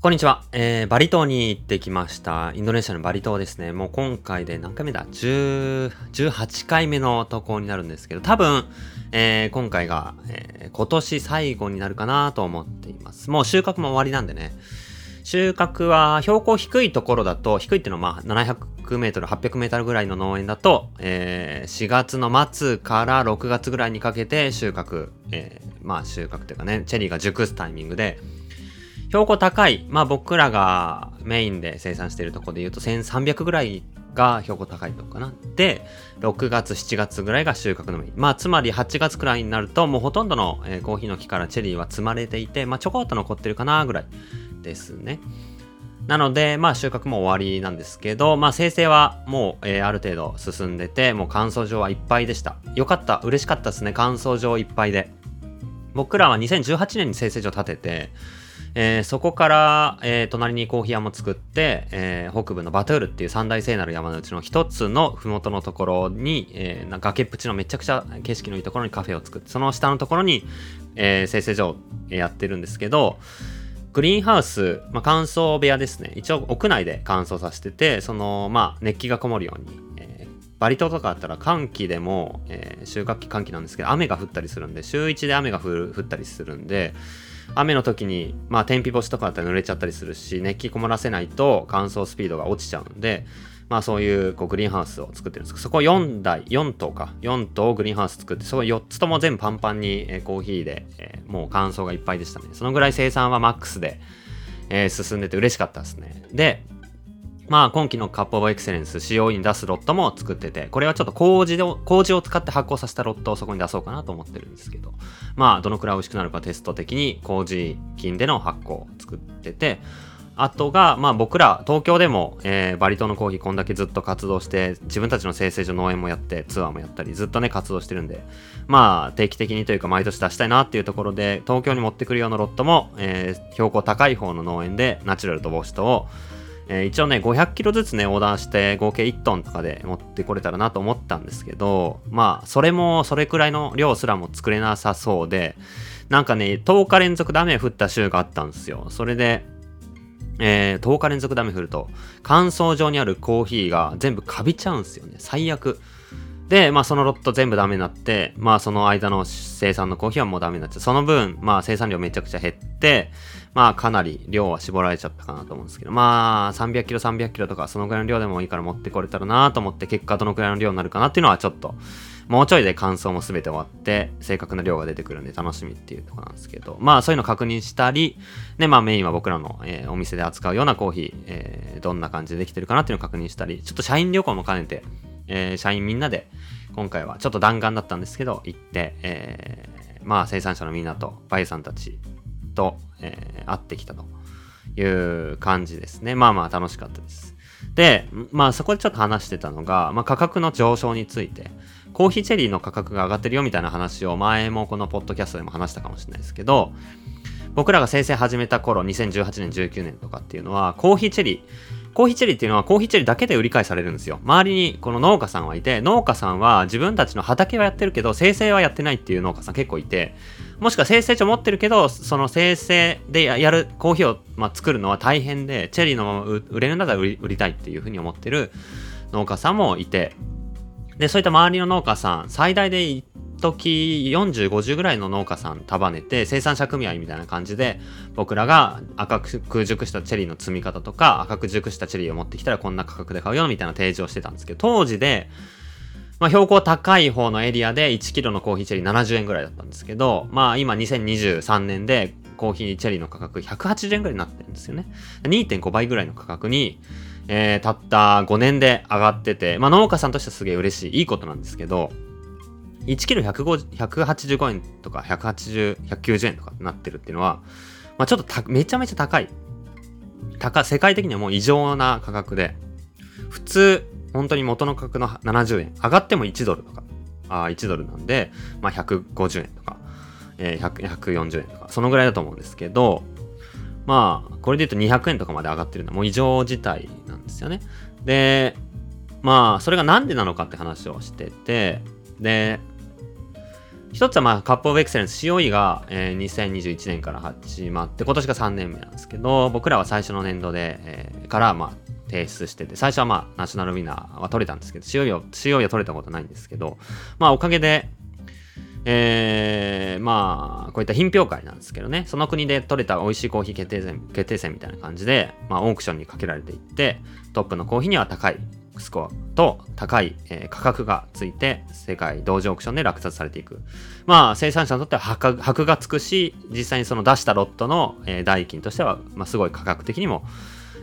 こんにちは、えー、バリ島に行ってきました。インドネシアのバリ島ですね。もう今回で何回目だ ?10、18回目の渡航になるんですけど、多分、えー、今回が、えー、今年最後になるかなと思っています。もう収穫も終わりなんでね。収穫は標高低いところだと、低いっていうのはまあ700メートル、800メートルぐらいの農園だと、えー、4月の末から6月ぐらいにかけて収穫、えー、まあ収穫というかね、チェリーが熟すタイミングで、標高高い、まあ僕らがメインで生産しているところで言うと1300ぐらいが標高高いとこかな。で、6月、7月ぐらいが収穫のメイン。まあつまり8月くらいになるともうほとんどの、コーヒーの木からチェリーは積まれていて、まあちょこっと残ってるかなぐらいですね。なので、まあ収穫も終わりなんですけど、まあ生成はもう、えー、ある程度進んでて、もう乾燥場はいっぱいでした。よかった、嬉しかったですね。乾燥場いっぱいで。僕らは2018年に生成場建てて、えー、そこから、えー、隣にコーヒー屋も作って、えー、北部のバトゥールっていう三大聖なる山のうちの一つの麓のところに、えー、崖っぷちのめちゃくちゃ景色のいいところにカフェを作って、その下のところに、えー、生成所をやってるんですけど、グリーンハウス、まあ、乾燥部屋ですね。一応屋内で乾燥させてて、その、まあ、熱気がこもるように、え、バリ島とかあったら寒気でも、えー、収穫期寒気なんですけど、雨が降ったりするんで、週1で雨が降ったりするんで、雨の時に、まあ、天日干しとかだったら濡れちゃったりするし、熱気こもらせないと乾燥スピードが落ちちゃうんで、まあそういうこうグリーンハウスを作ってるんですけど、そこ4台、4棟か、4棟グリーンハウス作って、そこ4つとも全部パンパンに、えコーヒーで、えー、もう乾燥がいっぱいでしたね。そのぐらい生産はマックスで、えー、進んでて嬉しかったですね。で、まあ今期のカップオブエクセレンス使用に出すロットも作ってて、これはちょっと麹で、麹を使って発酵させたロットをそこに出そうかなと思ってるんですけど、まあどのくらい美味しくなるかテスト的に麹菌での発酵を作ってて、あとが、まあ僕ら、東京でも、えー、バリ島のコーヒーこんだけずっと活動して、自分たちの生成所農園もやって、ツアーもやったり、ずっとね、活動してるんで、まあ定期的にというか毎年出したいなっていうところで、東京に持ってくるようなロットも、えー、標高高い方の農園で、ナチュラルとボシトを、えー、一応ね、500キロずつね、オーダーして合計1トンとかで持ってこれたらなと思ったんですけど、まあ、それも、それくらいの量すらも作れなさそうで、なんかね、10日連続で雨降った週があったんですよ。それで、えー、10日連続で雨降ると、乾燥場にあるコーヒーが全部カビちゃうんですよね。最悪。で、まあそのロット全部ダメになって、まあその間の生産のコーヒーはもうダメになっちゃう。その分、まあ生産量めちゃくちゃ減って、まあかなり量は絞られちゃったかなと思うんですけど、まあ300キロ300キロとかそのぐらいの量でもいいから持ってこれたらなと思って結果どのくらいの量になるかなっていうのはちょっと、もうちょいで乾燥も全て終わって、正確な量が出てくるんで楽しみっていうとこなんですけど、まあそういうの確認したり、ね、まあメインは僕らの、えー、お店で扱うようなコーヒー、えー、どんな感じでできてるかなっていうのを確認したり、ちょっと社員旅行も兼ねて、えー、社員みんなで、今回はちょっと弾丸だったんですけど、行って、えー、まあ生産者のみんなと、バイさんたちと、えー、会ってきたという感じですね。まあまあ楽しかったです。で、まあそこでちょっと話してたのが、まあ価格の上昇について、コーヒーチェリーの価格が上がってるよみたいな話を前もこのポッドキャストでも話したかもしれないですけど、僕らが生成始めた頃、2018年、19年とかっていうのは、コーヒーチェリー、コーヒーチェリーっていうのはコーヒーチェリーだけで売り買いされるんですよ。周りにこの農家さんはいて、農家さんは自分たちの畑はやってるけど、生成はやってないっていう農家さん結構いて、もしくは生成地を持ってるけど、その生成でやるコーヒーを、まあ、作るのは大変で、チェリーのまま売れるんだったら売り売りたいっていうふうに思ってる農家さんもいて、で、そういった周りの農家さん、最大で時40、50ぐらいの農家さん束ねて生産者組合みたいな感じで僕らが赤く熟したチェリーの積み方とか赤く熟したチェリーを持ってきたらこんな価格で買うよみたいな提示をしてたんですけど当時でまあ、標高高い方のエリアで1キロのコーヒーチェリー70円ぐらいだったんですけど、まあ今2023年でコーヒーチェリーの価格180円ぐらいになってるんですよね。2.5倍ぐらいの価格に、えー、たった5年で上がってて、まあ農家さんとしてはすげえ嬉しい、いいことなんですけど、1キロ185円とか180、190円とかなってるっていうのは、まあ、ちょっとめちゃめちゃ高い。高、世界的にはもう異常な価格で、普通、本当に元の価格の70円、上がっても1ドルとか、あ1ドルなんで、まあ、150円とか、えー、140円とか、そのぐらいだと思うんですけど、まあ、これで言うと200円とかまで上がってるのはもう異常事態なんですよね。で、まあ、それがなんでなのかって話をしてて、で、一つはまあカップオブエクセレンス COE が、えー、2021年から始まって今年が3年目なんですけど僕らは最初の年度で、えー、からまあ提出してて最初はまあナショナルウィナーは取れたんですけど COE は COE は取れたことないんですけどまあおかげでえー、まあ、こういった品評会なんですけどね、その国で取れた美味しいコーヒー決定戦、決定戦みたいな感じで、まあ、オークションにかけられていって、トップのコーヒーには高いスコアと高い、えー、価格がついて、世界同時オークションで落札されていく。まあ、生産者にとっては箔がつくし、実際にその出したロットの、えー、代金としては、まあ、すごい価格的にも、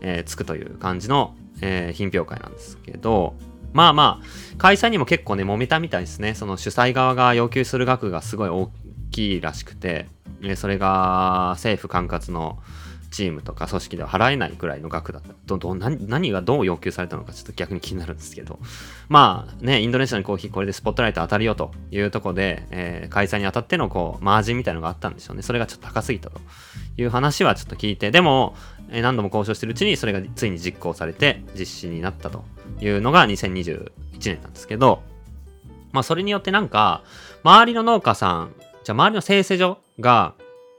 えー、つくという感じの、えー、品評会なんですけど、まあまあ、開催にも結構ね、揉めたみたいですね。その主催側が要求する額がすごい大きいらしくてえ、それが政府管轄のチームとか組織では払えないくらいの額だった。どど何何がどう要求されたのかちょっと逆に気になるんですけど。まあね、インドネシアのコーヒーこれでスポットライト当たるよというとこで、えー、開催にあたってのこう、マージンみたいなのがあったんでしょうね。それがちょっと高すぎたという話はちょっと聞いて、でも、え、何度も交渉してるうちにそれがついに実行されて実施になったというのが2021年なんですけど、まあそれによってなんか、周りの農家さん、じゃあ周りの製製所が、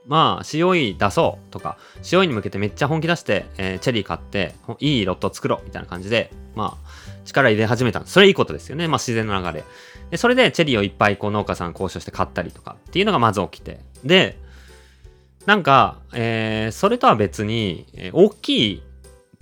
まあ COE 出そうとか、COE に向けてめっちゃ本気出して、えー、チェリー買って、いいロット作ろうみたいな感じで、まあ力入れ始めたそれいいことですよね。まあ自然の流れ。で、それでチェリーをいっぱいこう農家さん交渉して買ったりとかっていうのがまず起きて。で、なんか、えー、それとは別に、えー、大きい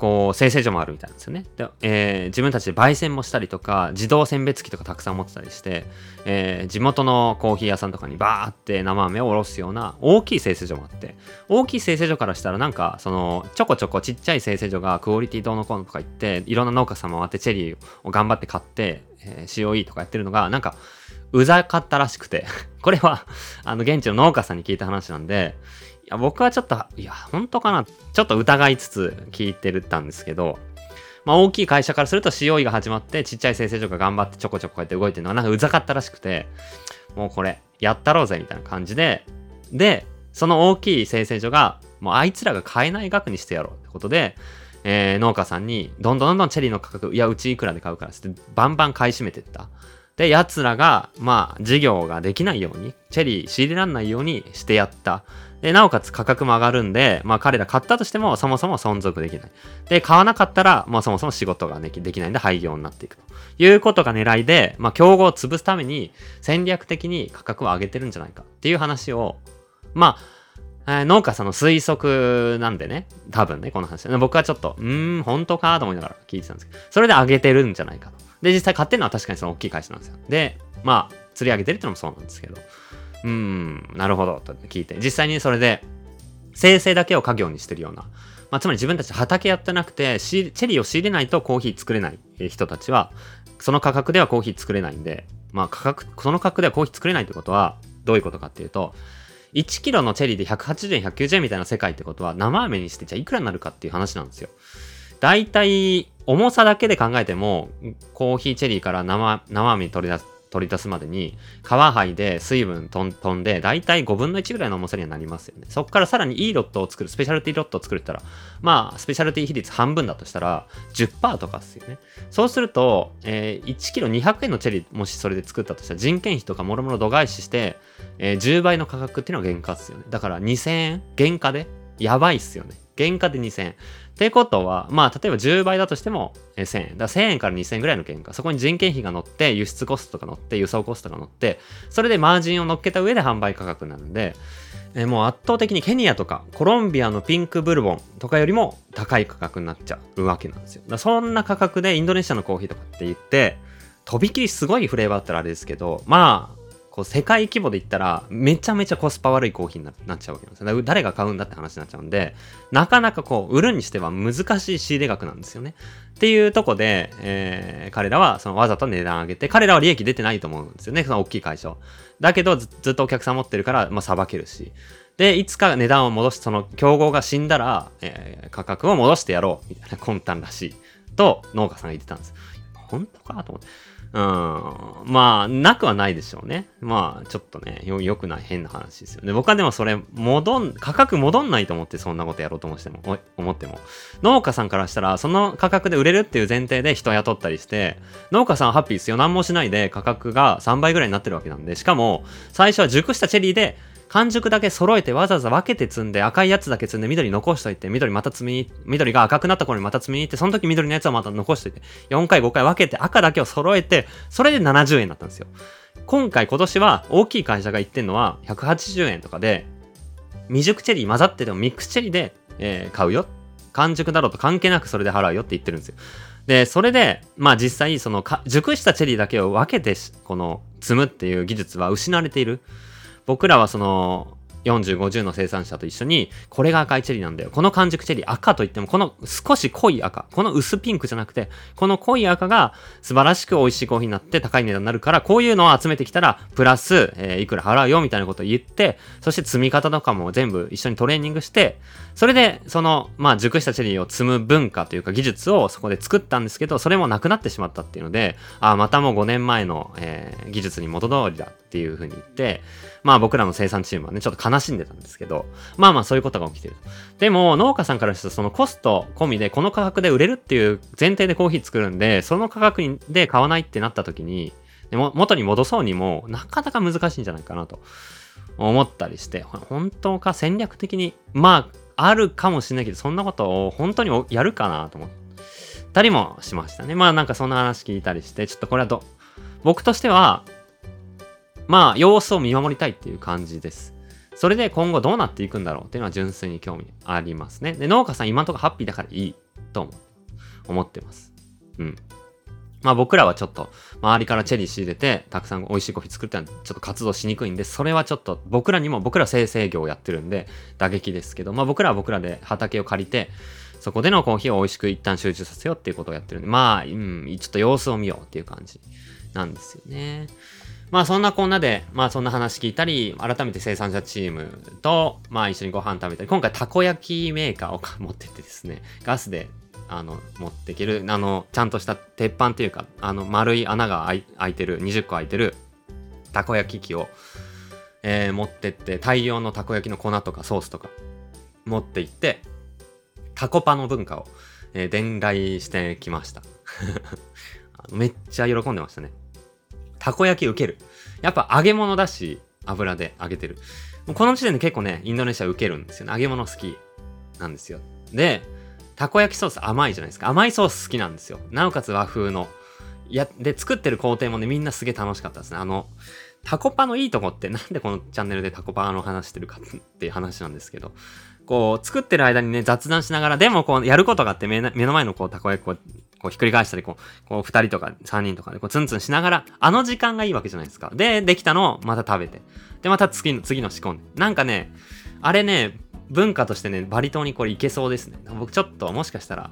こう、生成所もあるみたいなんですよね。で、えー、自分たちで焙煎もしたりとか、自動選別機とかたくさん持ってたりして、えー、地元のコーヒー屋さんとかにバーって生飴をおろすような大きい生成所もあって、大きい生成所からしたらなんか、その、ちょこちょこちっちゃい生成所がクオリティどうのこうのとか言って、いろんな農家さん回ってチェリーを頑張って買って、えー、COE とかやってるのが、なんか、うざかったらしくて これは、あの、現地の農家さんに聞いた話なんで、や、僕はちょっと、いや、本当かなちょっと疑いつつ聞いてるったんですけど、まあ大きい会社からすると COE が始まって、ちっちゃい生成所が頑張ってちょこちょここうやって動いてるのはなんかうざかったらしくて、もうこれ、やったろうぜみたいな感じで、で、その大きい生成所が、もうあいつらが買えない額にしてやろうってことで、えー、農家さんに、どんどんどんどんチェリーの価格、いや、うちいくらで買うからって、バンバン買い占めてった。で、奴らが、まあ、事業ができないように、チェリー仕入れらんないようにしてやった。で、なおかつ価格も上がるんで、まあ彼ら買ったとしてもそもそも存続できない。で、買わなかったら、まあそもそも仕事ができないんで廃業になっていくということが狙いで、まあ競合を潰すために戦略的に価格を上げてるんじゃないかっていう話を、まあ、えー、農家さんの推測なんでね、多分ね、この話。僕はちょっと、うーん、本当かと思いながら聞いてたんですけど、それで上げてるんじゃないかと。で、実際買ってるのは確かにその大きい会社なんですよ。で、まあ、釣り上げてるってのもそうなんですけど。うーん、なるほど、と聞いて、実際にそれで、生成だけを家業にしてるような、まあ、つまり自分たち畑やってなくて、チェリーを仕入れないとコーヒー作れない人たちは、その価格ではコーヒー作れないんで、まあ価格、その価格ではコーヒー作れないってことは、どういうことかっていうと、1キロのチェリーで180円、190円みたいな世界ってことは、生飴にしてじゃあいくらになるかっていう話なんですよ。大体、重さだけで考えても、コーヒーチェリーから生、生飴取り出す、取り出すまでに皮剥いで水分飛んで大体5分の1ぐらいの重さにはなりますよね。そこからさらにいいロットを作る、スペシャルティロットを作るったら、まあ、スペシャルティ比率半分だとしたら10%とかですよね。そうすると、えー、1キロ200円のチェリーもしそれで作ったとしたら人件費とかもろもろ度外視して、えー、10倍の価格っていうのは原価ですよね。だから2000円原価でやばいっすよね。原価で2000円。ってことは、まあ、例えば10倍だとしても1000円。だから1000円から2000円ぐらいの原価。そこに人件費が乗って、輸出コストが乗って、輸送コストが乗って、それでマージンを乗っけた上で販売価格なるんで、えもう圧倒的にケニアとかコロンビアのピンクブルボンとかよりも高い価格になっちゃうわけなんですよ。だそんな価格でインドネシアのコーヒーとかって言って、とびきりすごいフレーバーだったらあれですけど、まあ、こう世界規模で言ったらめちゃめちゃコスパ悪いコーヒーになっちゃうわけなんですよ。誰が買うんだって話になっちゃうんで、なかなかこう売るにしては難しい仕入れ額なんですよね。っていうとこで、えー、彼らはそのわざと値段上げて、彼らは利益出てないと思うんですよね。その大きい会社だけどずっとお客さん持ってるから、まあ、さばけるし。で、いつか値段を戻して、その競合が死んだら、えー、価格を戻してやろう、みたいな魂胆らしい。と、農家さんが言ってたんです。本当かと思って。うん。まあ、なくはないでしょうね。まあ、ちょっとね、よ、良くない変な話ですよね。僕はでもそれ、戻ん、価格戻んないと思ってそんなことやろうと思っても、思っても。農家さんからしたら、その価格で売れるっていう前提で人雇ったりして、農家さんはハッピーですよ。何もしないで価格が3倍ぐらいになってるわけなんで、しかも、最初は熟したチェリーで、完熟だけ揃えてわざわざ分けて積んで赤いやつだけ積んで緑残しといて緑また積み緑が赤くなった頃にまた積みに行ってその時緑のやつはまた残しといて4回5回分けて赤だけを揃えてそれで70円だったんですよ。今回今年は大きい会社が言ってんのは180円とかで未熟チェリー混ざっててもミックスチェリーで、えー、買うよ。完熟だろうと関係なくそれで払うよって言ってるんですよ。で、それで、まあ実際、その熟したチェリーだけを分けて、この積むっていう技術は失われている。僕らはその40、50の生産者と一緒に、これが赤いチェリーなんだよ。この完熟チェリー、赤といっても、この少し濃い赤、この薄ピンクじゃなくて、この濃い赤が素晴らしく美味しいコーヒーになって高い値段になるから、こういうのを集めてきたら、プラス、えー、いくら払うよみたいなことを言って、そして積み方とかも全部一緒にトレーニングして、それで、その、まあ、熟したチェリーを積む文化というか技術をそこで作ったんですけど、それもなくなってしまったっていうので、ああ、またもう5年前の、えー、技術に元通りだっていうふうに言って、まあ僕らの生産チームはね、ちょっと悲しんでたんですけど、まあまあそういうことが起きてる。でも農家さんからするとそのコスト込みでこの価格で売れるっていう前提でコーヒー作るんで、その価格で買わないってなった時に、でも元に戻そうにもなかなか難しいんじゃないかなと思ったりして、本当か戦略的に、まああるかもしれないけど、そんなことを本当にやるかなと思ったりもしましたね。まあなんかそんな話聞いたりして、ちょっとこれはど、僕としては、まあ、様子を見守りたいっていう感じです。それで今後どうなっていくんだろうっていうのは純粋に興味ありますね。で、農家さん今んとこハッピーだからいいと思ってます。うん。まあ僕らはちょっと周りからチェリー仕入れてたくさん美味しいコーヒー作ってはちょっと活動しにくいんで、それはちょっと僕らにも僕ら生成業をやってるんで打撃ですけど、まあ僕らは僕らで畑を借りて、そこでのコーヒーを美味しく一旦集中させようっていうことをやってるんで、まあ、うん、ちょっと様子を見ようっていう感じなんですよね。まあそんなこんなで、まあそんな話聞いたり、改めて生産者チームと、まあ一緒にご飯食べたり、今回たこ焼きメーカーを持ってってですね、ガスで、あの、持っていける、あの、ちゃんとした鉄板っていうか、あの、丸い穴が開いてる、20個開いてる、たこ焼き器を、えー、持ってって、大量のたこ焼きの粉とかソースとか、持って行って、タコパの文化を、えー、伝来してきました。めっちゃ喜んでましたね。たこ焼き受ける。やっぱ揚げ物だし、油で揚げてる。この時点で結構ね、インドネシア受けるんですよね。揚げ物好きなんですよ。で、たこ焼きソース甘いじゃないですか。甘いソース好きなんですよ。なおかつ和風の。や、で、作ってる工程もね、みんなすげえ楽しかったですね。あの、タコパのいいとこってなんでこのチャンネルでタコパの話してるかっていう話なんですけど、こう、作ってる間にね、雑談しながら、でもこう、やることがあって目の前のこう、たこ焼きこう、こうひっくり返したり、こう、こう二人とか三人とかでこうツンツンしながら、あの時間がいいわけじゃないですか。で、できたのをまた食べて。で、また次の、次の仕込んで。なんかね、あれね、文化としてね、バリ島にこれいけそうですね。僕ちょっともしかしたら、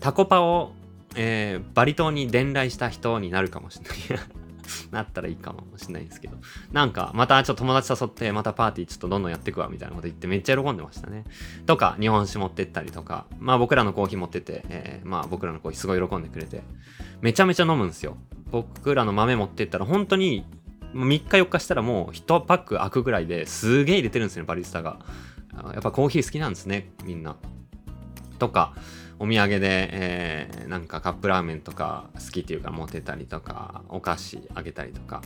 タコパを、えー、バリ島に伝来した人になるかもしれない。なったらいいかもしれないんですけど。なんか、またちょっと友達誘って、またパーティーちょっとどんどんやっていくわ、みたいなこと言ってめっちゃ喜んでましたね。とか、日本酒持ってったりとか、まあ僕らのコーヒー持ってて、えー、まあ僕らのコーヒーすごい喜んでくれて、めちゃめちゃ飲むんですよ。僕らの豆持ってったら本当に、3日4日したらもう1パック開くぐらいですげえ入れてるんですよね、バリスタが。やっぱコーヒー好きなんですね、みんな。とか、お土産で、えー、なんかカップラーメンとか好きっていうか持ってたりとか、お菓子あげたりとか、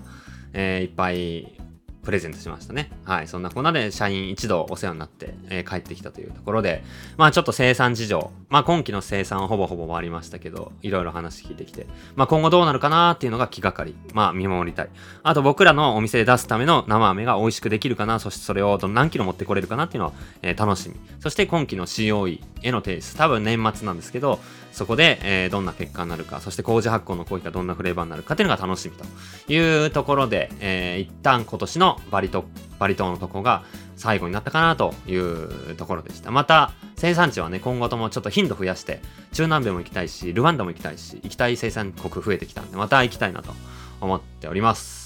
えー、いっぱいプレゼントしましたね。はい。そんなこんなで社員一度お世話になって、えー、帰ってきたというところで、まあちょっと生産事情、まあ今期の生産はほぼほぼ終わりましたけど、いろいろ話聞いてきて、まあ今後どうなるかなーっていうのが気がかり。まあ見守りたい。あと僕らのお店で出すための生飴が美味しくできるかな、そしてそれを何キロ持ってこれるかなっていうのは、えー、楽しみ。そして今期の COE への提出、多分年末なんですけど、そこで、えー、どんな結果になるか、そして麹発酵のコーヒーがどんなフレーバーになるかっていうのが楽しみというところで、えー、一旦今年のバリト、バリ島のとこが最後になったかなというところでした。また、生産地はね、今後ともちょっと頻度増やして、中南米も行きたいし、ルワンダも行きたいし、行きたい生産国増えてきたんで、また行きたいなと思っております。